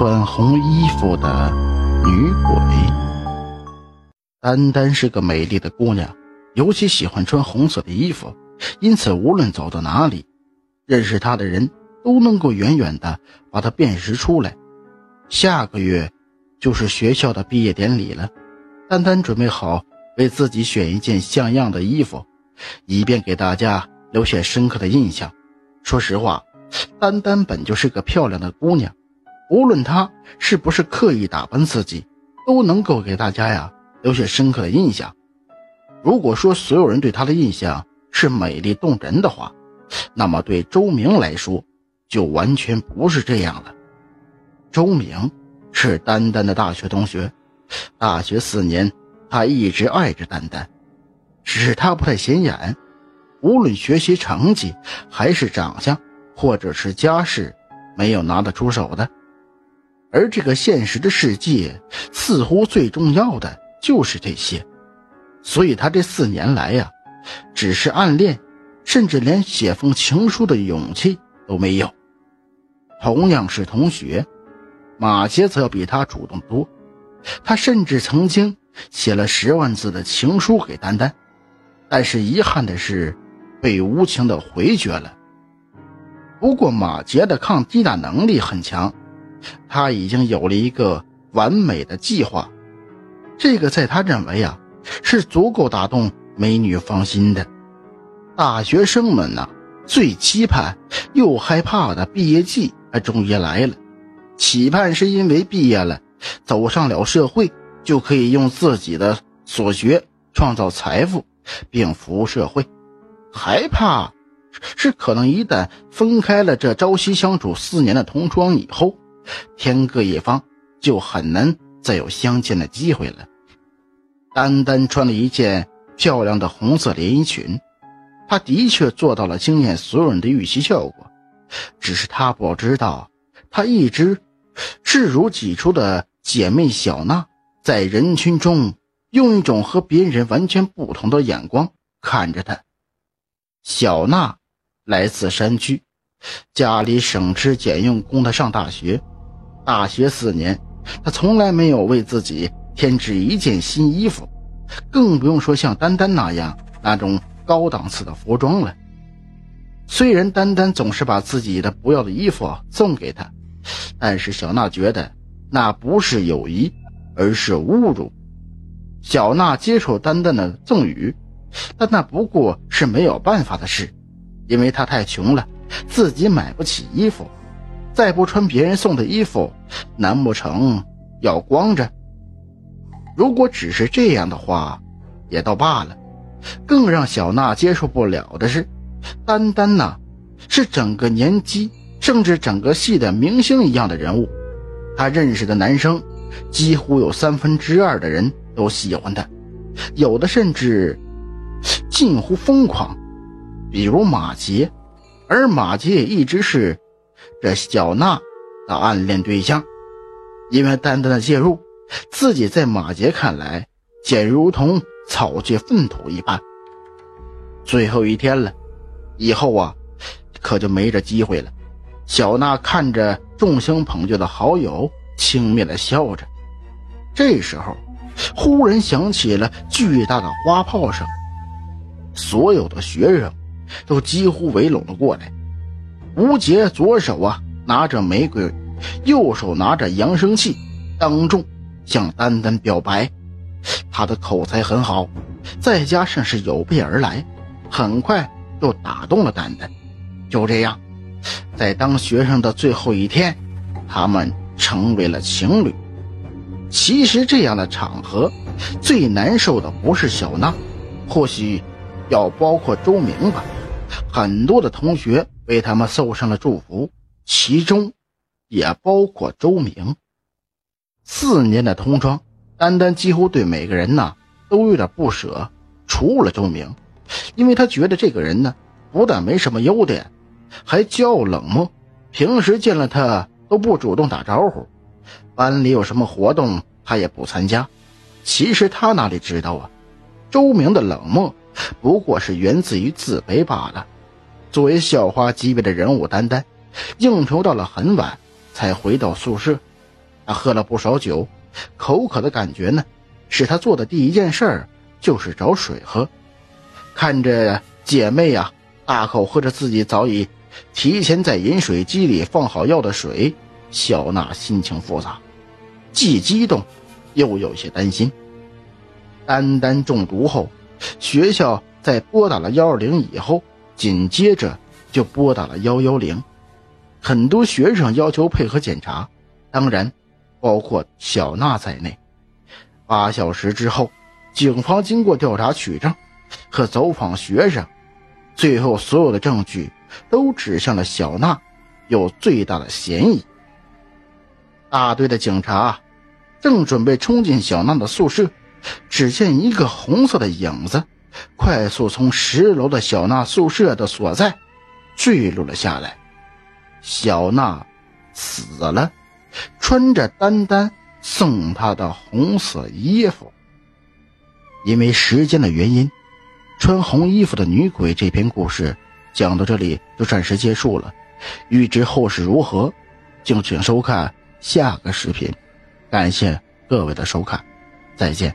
穿红衣服的女鬼。丹丹是个美丽的姑娘，尤其喜欢穿红色的衣服，因此无论走到哪里，认识她的人都能够远远的把她辨识出来。下个月就是学校的毕业典礼了，丹丹准备好为自己选一件像样的衣服，以便给大家留下深刻的印象。说实话，丹丹本就是个漂亮的姑娘，无论她是不是刻意打扮自己，都能够给大家呀留下深刻的印象。如果说所有人对她的印象是美丽动人的话，那么对周明来说就完全不是这样了。周明是丹丹的大学同学，大学四年，他一直爱着丹丹，只是他不太显眼，无论学习成绩，还是长相，或者是家世，没有拿得出手的。而这个现实的世界，似乎最重要的就是这些，所以他这四年来呀，只是暗恋，甚至连写封情书的勇气都没有。同样是同学。马杰则要比他主动多，他甚至曾经写了十万字的情书给丹丹，但是遗憾的是，被无情的回绝了。不过马杰的抗击打能力很强，他已经有了一个完美的计划，这个在他认为啊，是足够打动美女芳心的。大学生们呐，最期盼又害怕的毕业季终于来了。期盼是因为毕业了，走上了社会，就可以用自己的所学创造财富，并服务社会；害怕是可能一旦分开了这朝夕相处四年的同窗以后，天各一方，就很难再有相见的机会了。丹丹穿了一件漂亮的红色连衣裙，她的确做到了惊艳所有人的预期效果，只是她不知道，她一直。视如己出的姐妹小娜，在人群中用一种和别人完全不同的眼光看着她。小娜来自山区，家里省吃俭用供她上大学。大学四年，他从来没有为自己添置一件新衣服，更不用说像丹丹那样那种高档次的服装了。虽然丹丹总是把自己的不要的衣服送给他。但是小娜觉得那不是友谊，而是侮辱。小娜接受丹丹的赠与，但那不过是没有办法的事，因为她太穷了，自己买不起衣服，再不穿别人送的衣服，难不成要光着？如果只是这样的话，也倒罢了。更让小娜接受不了的是，丹丹呐，是整个年级。甚至整个系的明星一样的人物，她认识的男生几乎有三分之二的人都喜欢她，有的甚至近乎疯狂，比如马杰，而马杰也一直是这小娜的暗恋对象。因为丹丹的介入，自己在马杰看来简如同草芥粪土一般。最后一天了，以后啊，可就没这机会了。小娜看着众星捧月的好友，轻蔑地笑着。这时候，忽然响起了巨大的花炮声，所有的学生都几乎围拢了过来。吴杰左手啊拿着玫瑰，右手拿着扬声器，当众向丹丹表白。他的口才很好，再加上是有备而来，很快就打动了丹丹。就这样。在当学生的最后一天，他们成为了情侣。其实这样的场合，最难受的不是小娜，或许要包括周明吧。很多的同学为他们送上了祝福，其中也包括周明。四年的同窗，丹丹几乎对每个人呢都有点不舍，除了周明，因为他觉得这个人呢不但没什么优点。还骄傲冷漠，平时见了他都不主动打招呼，班里有什么活动他也不参加。其实他哪里知道啊，周明的冷漠不过是源自于自卑罢了。作为校花级别的人物，丹丹应酬到了很晚才回到宿舍，他喝了不少酒，口渴的感觉呢，使他做的第一件事就是找水喝。看着姐妹呀，大口喝着自己早已提前在饮水机里放好药的水，小娜心情复杂，既激动，又有些担心。丹丹中毒后，学校在拨打了幺二零以后，紧接着就拨打了幺幺零，很多学生要求配合检查，当然，包括小娜在内。八小时之后，警方经过调查取证和走访学生，最后所有的证据都指向了小娜有最大的嫌疑。大队的警察正准备冲进小娜的宿舍。只见一个红色的影子，快速从十楼的小娜宿舍的所在坠落了下来。小娜死了，穿着丹丹送她的红色衣服。因为时间的原因，穿红衣服的女鬼这篇故事讲到这里就暂时结束了。欲知后事如何，敬请收看下个视频。感谢各位的收看，再见。